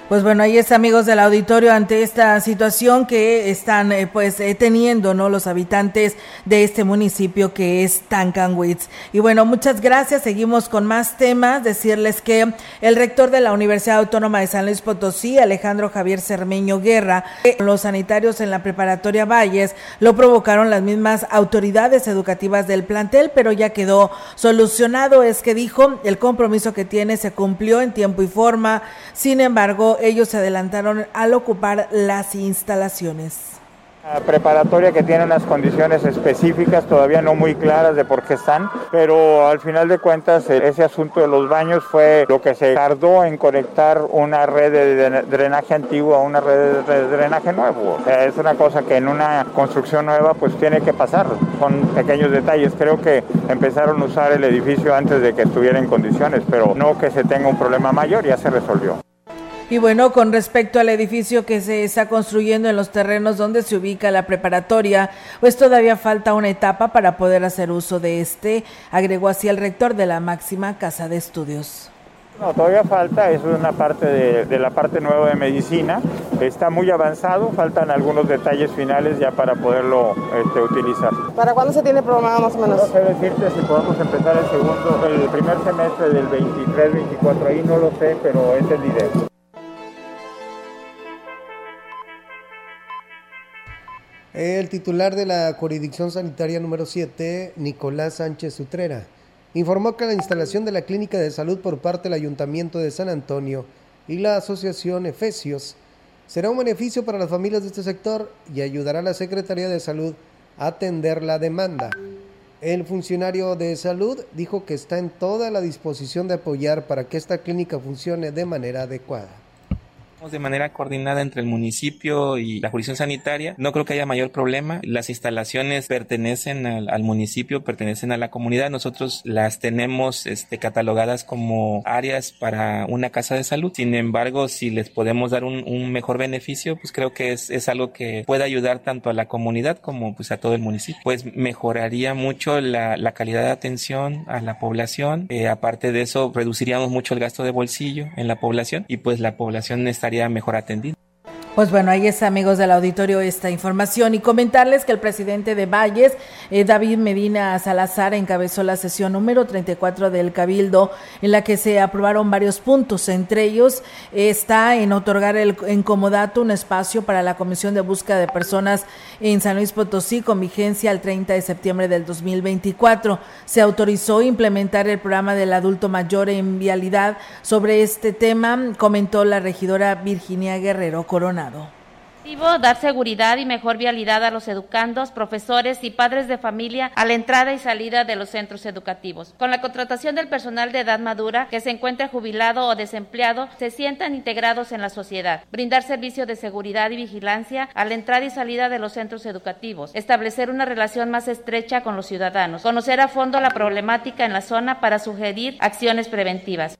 Speaker 1: Pues bueno, ahí es amigos del auditorio ante esta situación que están eh, pues eh, teniendo no los habitantes de este municipio que es Tancanwitz. Y bueno, muchas gracias. Seguimos con más temas. Decirles que el rector de la Universidad Autónoma de San Luis Potosí, Alejandro Javier Cermeño Guerra, los sanitarios en la preparatoria Valles lo provocaron las mismas autoridades educativas del plantel, pero ya quedó solucionado. Es que dijo, el compromiso que tiene se cumplió en tiempo y forma. Sin embargo, ellos se adelantaron al ocupar las instalaciones.
Speaker 30: La preparatoria que tiene unas condiciones específicas, todavía no muy claras de por qué están, pero al final de cuentas ese asunto de los baños fue lo que se tardó en conectar una red de drenaje antiguo a una red de drenaje nuevo. Es una cosa que en una construcción nueva pues tiene que pasar, son pequeños detalles. Creo que empezaron a usar el edificio antes de que estuviera en condiciones, pero no que se tenga un problema mayor, ya se resolvió.
Speaker 1: Y bueno, con respecto al edificio que se está construyendo en los terrenos donde se ubica la preparatoria, pues todavía falta una etapa para poder hacer uso de este, agregó así el rector de la máxima casa de estudios.
Speaker 30: No, todavía falta, eso es una parte de, la parte nueva de medicina, está muy avanzado, faltan algunos detalles finales ya para poderlo este, utilizar.
Speaker 24: ¿Para cuándo se tiene programado más o menos?
Speaker 30: No sé decirte si podemos empezar el segundo, el primer semestre del 23-24, ahí no lo sé, pero es el idea.
Speaker 2: El titular de la jurisdicción sanitaria número 7, Nicolás Sánchez Utrera, informó que la instalación de la clínica de salud por parte del Ayuntamiento de San Antonio y la Asociación Efesios será un beneficio para las familias de este sector y ayudará a la Secretaría de Salud a atender la demanda. El funcionario de salud dijo que está en toda la disposición de apoyar para que esta clínica funcione de manera adecuada.
Speaker 31: De manera coordinada entre el municipio y la jurisdicción sanitaria. No creo que haya mayor problema. Las instalaciones pertenecen al, municipio, pertenecen a la comunidad. Nosotros las tenemos este, catalogadas como áreas para una casa de salud. Sin embargo, si les podemos dar un, mejor beneficio, pues creo que es, es, algo que puede ayudar tanto a la comunidad como pues a todo el municipio. Pues mejoraría mucho la, la calidad de atención a la población. Eh, aparte de eso, reduciríamos mucho el gasto de bolsillo en la población y pues la población estaría mejor atendido.
Speaker 1: Pues bueno, ahí está, amigos del auditorio, esta información y comentarles que el presidente de Valles, eh, David Medina Salazar, encabezó la sesión número 34 del Cabildo, en la que se aprobaron varios puntos. Entre ellos está en otorgar el, en comodato un espacio para la Comisión de Búsqueda de Personas en San Luis Potosí con vigencia el 30 de septiembre del 2024. Se autorizó implementar el programa del adulto mayor en vialidad. Sobre este tema comentó la regidora Virginia Guerrero Corona
Speaker 26: dar seguridad y mejor vialidad a los educandos, profesores y padres de familia a la entrada y salida de los centros educativos. Con la contratación del personal de edad madura que se encuentre jubilado o desempleado, se sientan integrados en la sociedad. Brindar servicio de seguridad y vigilancia a la entrada y salida de los centros educativos. Establecer una relación más estrecha con los ciudadanos. Conocer a fondo la problemática en la zona para sugerir acciones preventivas.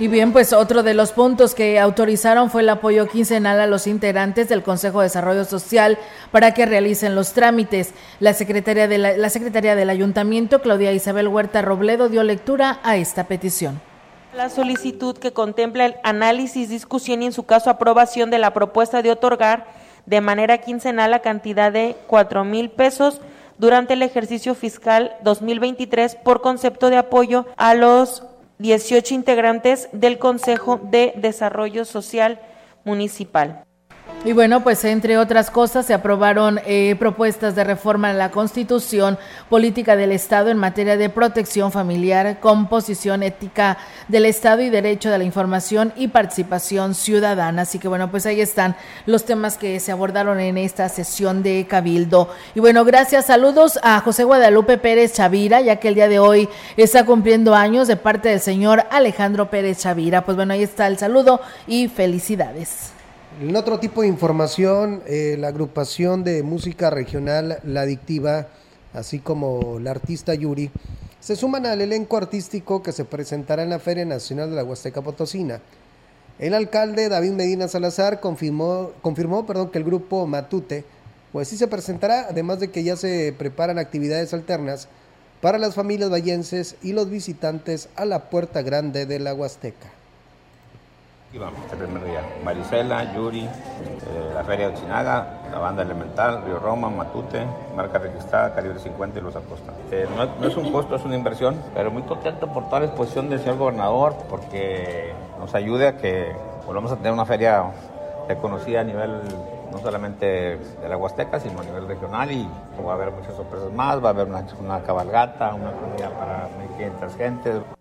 Speaker 1: Y bien, pues otro de los puntos que autorizaron fue el apoyo quincenal a los integrantes del Consejo de Desarrollo Social para que realicen los trámites. La secretaria, de la, secretaria del Ayuntamiento, Claudia Isabel Huerta Robledo, dio lectura a esta petición.
Speaker 32: La solicitud que contempla el análisis, discusión y en su caso aprobación de la propuesta de otorgar de manera quincenal la cantidad de cuatro mil pesos durante el ejercicio fiscal 2023 por concepto de apoyo a los 18 integrantes del Consejo de Desarrollo Social Municipal.
Speaker 1: Y bueno, pues entre otras cosas se aprobaron eh, propuestas de reforma a la Constitución Política del Estado en materia de protección familiar, composición ética del Estado y derecho de la información y participación ciudadana. Así que bueno, pues ahí están los temas que se abordaron en esta sesión de Cabildo. Y bueno, gracias, saludos a José Guadalupe Pérez Chavira, ya que el día de hoy está cumpliendo años de parte del señor Alejandro Pérez Chavira. Pues bueno, ahí está el saludo y felicidades.
Speaker 2: En otro tipo de información, eh, la agrupación de música regional La Adictiva, así como la artista Yuri, se suman al elenco artístico que se presentará en la Feria Nacional de la Huasteca Potosina. El alcalde David Medina Salazar confirmó, confirmó perdón, que el grupo Matute pues sí se presentará, además de que ya se preparan actividades alternas para las familias vallenses y los visitantes a la Puerta Grande de la Huasteca.
Speaker 5: Y vamos, el primer día. Marisela, Yuri, eh, la Feria de Chinaga, la Banda Elemental, Río Roma, Matute, marca registrada, Calibre 50 y Los Acosta. Eh, no, es un costo, es una inversión, pero muy contento por toda la exposición del señor gobernador porque nos ayuda a que volvamos a tener una feria reconocida a nivel no solamente de la Huasteca, sino a nivel regional y va a haber muchas sorpresas más, va a haber una, una cabalgata, una comida para 1.500 gentes.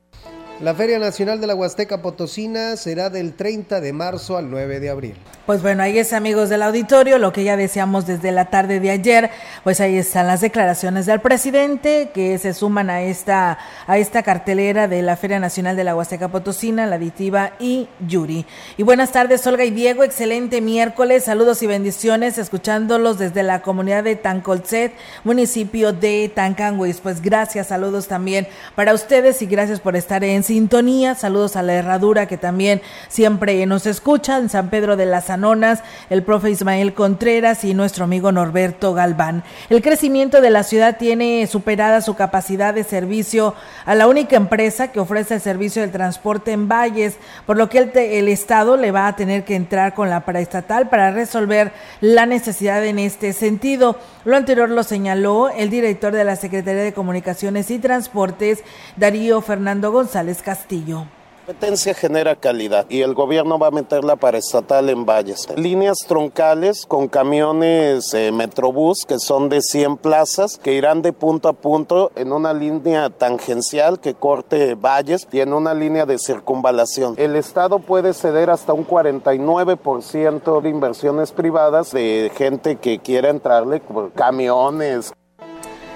Speaker 2: La Feria Nacional de la Huasteca Potosina será del 30 de marzo al 9 de abril.
Speaker 1: Pues bueno, ahí es amigos del auditorio, lo que ya deseamos desde la tarde de ayer, pues ahí están las declaraciones del presidente que se suman a esta a esta cartelera de la Feria Nacional de la Huasteca Potosina, la aditiva y Yuri. Y buenas tardes, Olga y Diego, excelente miércoles, saludos y bendiciones, escuchándolos desde la comunidad de Tancolcet, municipio de Tancanguis. Pues gracias, saludos también para ustedes y gracias por estar en sintonía. Saludos a la herradura que también siempre nos escucha en San Pedro de las Anonas, el profe Ismael Contreras y nuestro amigo Norberto Galván. El crecimiento de la ciudad tiene superada su capacidad de servicio a la única empresa que ofrece el servicio del transporte en valles, por lo que el, el Estado le va a tener que entrar con la paraestatal para resolver la necesidad en este sentido. Lo anterior lo señaló el director de la Secretaría de Comunicaciones y Transportes, Darío Fernando González Castillo.
Speaker 33: Competencia genera calidad y el gobierno va a meterla para estatal en valles. Líneas troncales con camiones eh, Metrobús que son de 100 plazas que irán de punto a punto en una línea tangencial que corte valles y en una línea de circunvalación. El Estado puede ceder hasta un 49% de inversiones privadas de gente que quiera entrarle, camiones,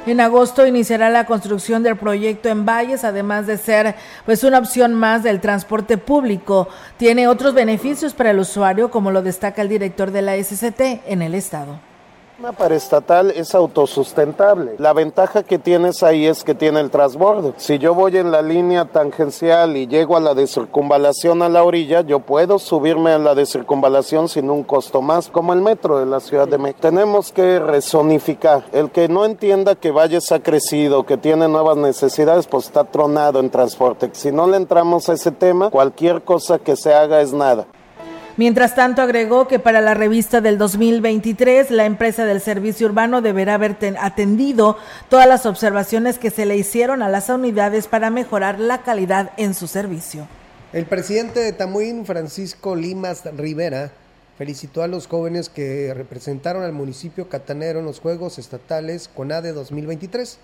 Speaker 1: En agosto iniciará la construcción del proyecto en Valles, además de ser pues una opción más del transporte público. Tiene otros beneficios para el usuario, como lo destaca el director de la SCT en el estado
Speaker 33: para estatal es autosustentable. La ventaja que tienes ahí es que tiene el transbordo. Si yo voy en la línea tangencial y llego a la de circunvalación a la orilla, yo puedo subirme a la de circunvalación sin un costo más, como el metro de la Ciudad de México. Tenemos que resonificar. El que no entienda que Valles ha crecido, que tiene nuevas necesidades, pues está tronado en transporte. Si no le entramos a ese tema, cualquier cosa que se haga es nada.
Speaker 1: Mientras tanto, agregó que para la revista del 2023, la empresa del servicio urbano deberá haber atendido todas las observaciones que se le hicieron a las unidades para mejorar la calidad en su servicio.
Speaker 2: El presidente de Tamuín, Francisco Limas Rivera, felicitó a los jóvenes que representaron al municipio catanero en los Juegos Estatales CONADE 2023.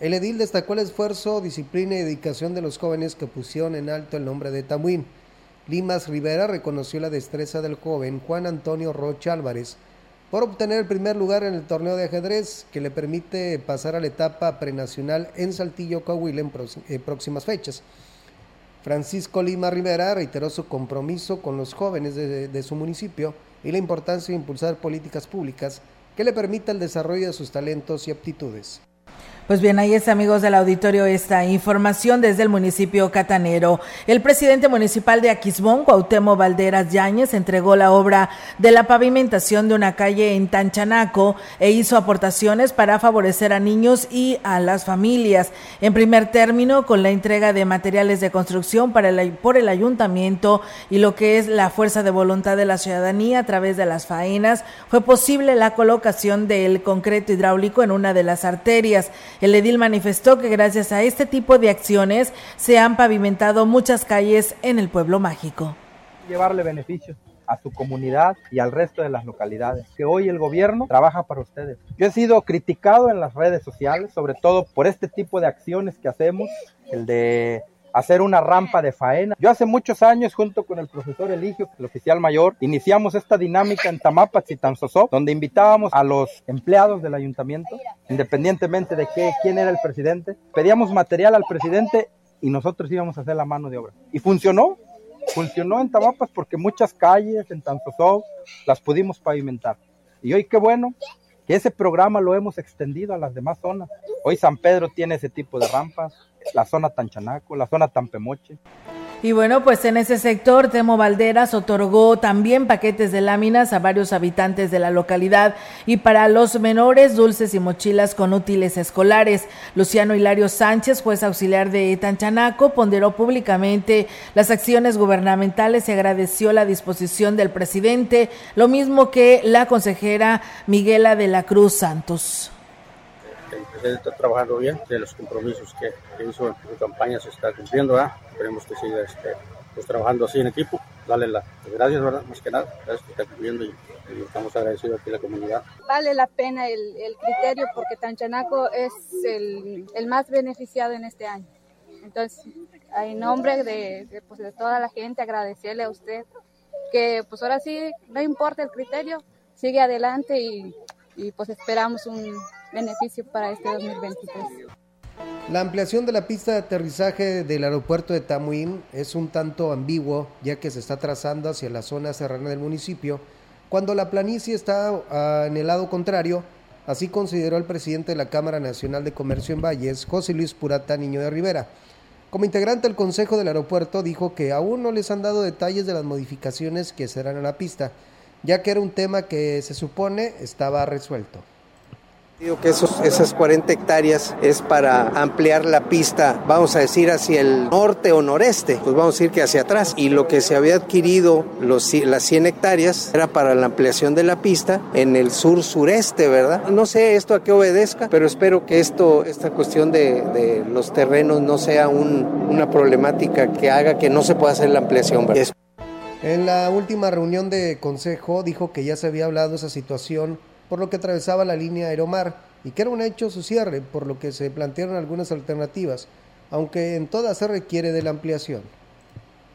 Speaker 2: El edil destacó el esfuerzo, disciplina y dedicación de los jóvenes que pusieron en alto el nombre de Tamuín Limas Rivera reconoció la destreza del joven Juan Antonio Rocha Álvarez por obtener el primer lugar en el torneo de ajedrez que le permite pasar a la etapa prenacional en Saltillo, Coahuila en, próximas fechas. Francisco Lima Rivera reiteró su compromiso con los jóvenes de su municipio y la importancia de impulsar políticas públicas que le permitan el desarrollo de sus talentos y aptitudes.
Speaker 1: Pues bien, ahí es amigos del auditorio esta información desde el municipio catanero. El presidente municipal de Aquismón, Cuauhtémoc Valderas Yáñez, entregó la obra de la pavimentación de una calle en Tanchanaco e hizo aportaciones para favorecer a niños y a las familias. En primer término, con la entrega de materiales de construcción para el, por el ayuntamiento y lo que es la fuerza de voluntad de la ciudadanía a través de las faenas, fue posible la colocación del concreto hidráulico en una de las arterias. El edil manifestó que gracias a este tipo de acciones se han pavimentado muchas calles en el pueblo mágico.
Speaker 34: Llevarle beneficios a su comunidad y al resto de las localidades, que hoy el gobierno trabaja para ustedes. Yo he sido criticado en las redes sociales, sobre todo por este tipo de acciones que hacemos, el de hacer una rampa de faena. Yo hace muchos años, junto con el profesor Eligio, el oficial mayor, iniciamos esta dinámica en Tamapas y Tanzosó, donde invitábamos a los empleados del ayuntamiento, independientemente de qué, quién era el presidente, pedíamos material al presidente y nosotros íbamos a hacer la mano de obra. Y funcionó, funcionó en Tamapas porque muchas calles en Tanzosó las pudimos pavimentar. Y hoy qué bueno que ese programa lo hemos extendido a las demás zonas. Hoy San Pedro tiene ese tipo de rampas, la zona Tanchanaco, la zona Tampemoche.
Speaker 1: Y bueno, pues en ese sector, Temo Valderas otorgó también paquetes de láminas a varios habitantes de la localidad y para los menores, dulces y mochilas con útiles escolares. Luciano Hilario Sánchez, juez auxiliar de Tanchanaco, ponderó públicamente las acciones gubernamentales y agradeció la disposición del presidente, lo mismo que la consejera Miguela de la Cruz Santos
Speaker 35: está trabajando bien, de los compromisos que, hizo en su campaña se está cumpliendo, ¿verdad? esperemos que siga este, pues, trabajando así en equipo, darle las gracias, ¿verdad? más que nada, gracias que está cumpliendo y, estamos agradecidos aquí a la comunidad.
Speaker 36: Vale la pena el, el criterio porque Tanchanaco es el, el, más beneficiado en este año. Entonces, en nombre de, de, pues, de toda la gente, agradecerle a usted que pues ahora sí, no importa el criterio, sigue adelante y, y pues esperamos un, beneficio para este 2023.
Speaker 2: La ampliación de la pista de aterrizaje del aeropuerto de Tamuín es un tanto ambiguo, ya que se está trazando hacia la zona serrana del municipio, cuando la planicie está ah, en el lado contrario, así consideró el presidente de la Cámara Nacional de Comercio en Valles, José Luis Purata Niño de Rivera. Como integrante del Consejo del Aeropuerto, dijo que aún no les han dado detalles de las modificaciones que serán a la pista, ya que era un tema que se supone estaba resuelto.
Speaker 37: Que esas 40 hectáreas es para ampliar la pista, vamos a decir, hacia el norte o noreste, pues vamos a decir que hacia atrás. Y lo que se había adquirido, las 100 hectáreas, era para la ampliación de la pista en el sur-sureste, ¿verdad? No sé esto a qué obedezca, pero espero que esto, esta cuestión de, los terrenos no sea un, una problemática que haga que no se pueda hacer la ampliación, ¿verdad?
Speaker 2: En la última reunión de consejo dijo que ya se había hablado esa situación por lo que atravesaba la línea Aeromar y que era un hecho su cierre, por lo que se plantearon algunas alternativas, aunque en todas se requiere de la ampliación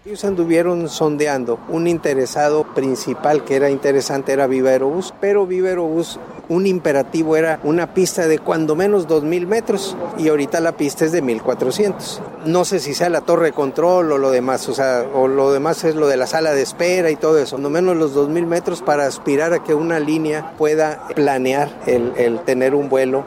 Speaker 37: Ellos anduvieron sondeando. Un interesado principal que era interesante era Viverobus, pero Viverobus un imperativo era una pista de cuando menos 2.000 metros y ahorita la pista es de 1.400. No sé si sea la torre de control o lo demás, o sea, o lo demás es lo de la sala de espera y todo eso. Cuando menos los 2.000 metros para aspirar a que una línea pueda planear el tener un vuelo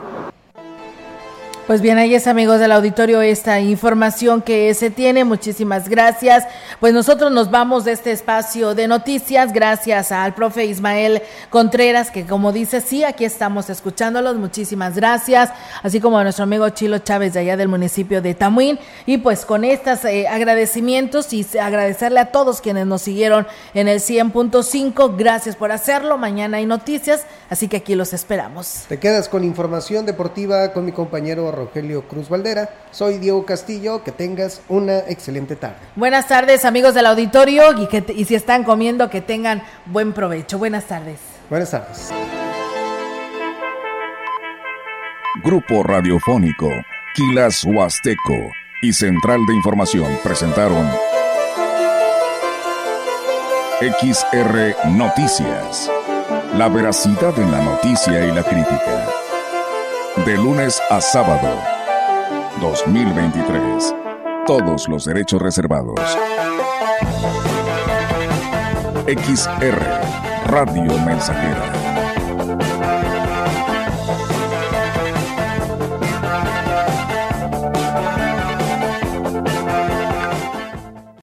Speaker 1: pues bien, ahí es amigos del auditorio esta información que se tiene. Muchísimas gracias. Pues nosotros nos vamos de este espacio de noticias gracias al profe Ismael Contreras, que como dice, sí, aquí estamos escuchándolos. Muchísimas gracias. Así como a nuestro amigo Chilo Chávez de allá del municipio de Tamuín. Y pues con estos eh, agradecimientos y agradecerle a todos quienes nos siguieron en el 100.5. Gracias por hacerlo. Mañana hay noticias, así que aquí los esperamos.
Speaker 2: Te quedas con información deportiva con mi compañero Rogelio Cruz Valdera. Soy Diego Castillo, que tengas una excelente tarde.
Speaker 1: Buenas tardes amigos del auditorio y, que, y si están comiendo que tengan buen provecho. Buenas tardes.
Speaker 2: Buenas tardes.
Speaker 12: Grupo Radiofónico, Quilas Huasteco y Central de Información presentaron XR Noticias. La veracidad en la noticia y la crítica de lunes a sábado. 2023. Todos los derechos reservados. XR Radio Mensajera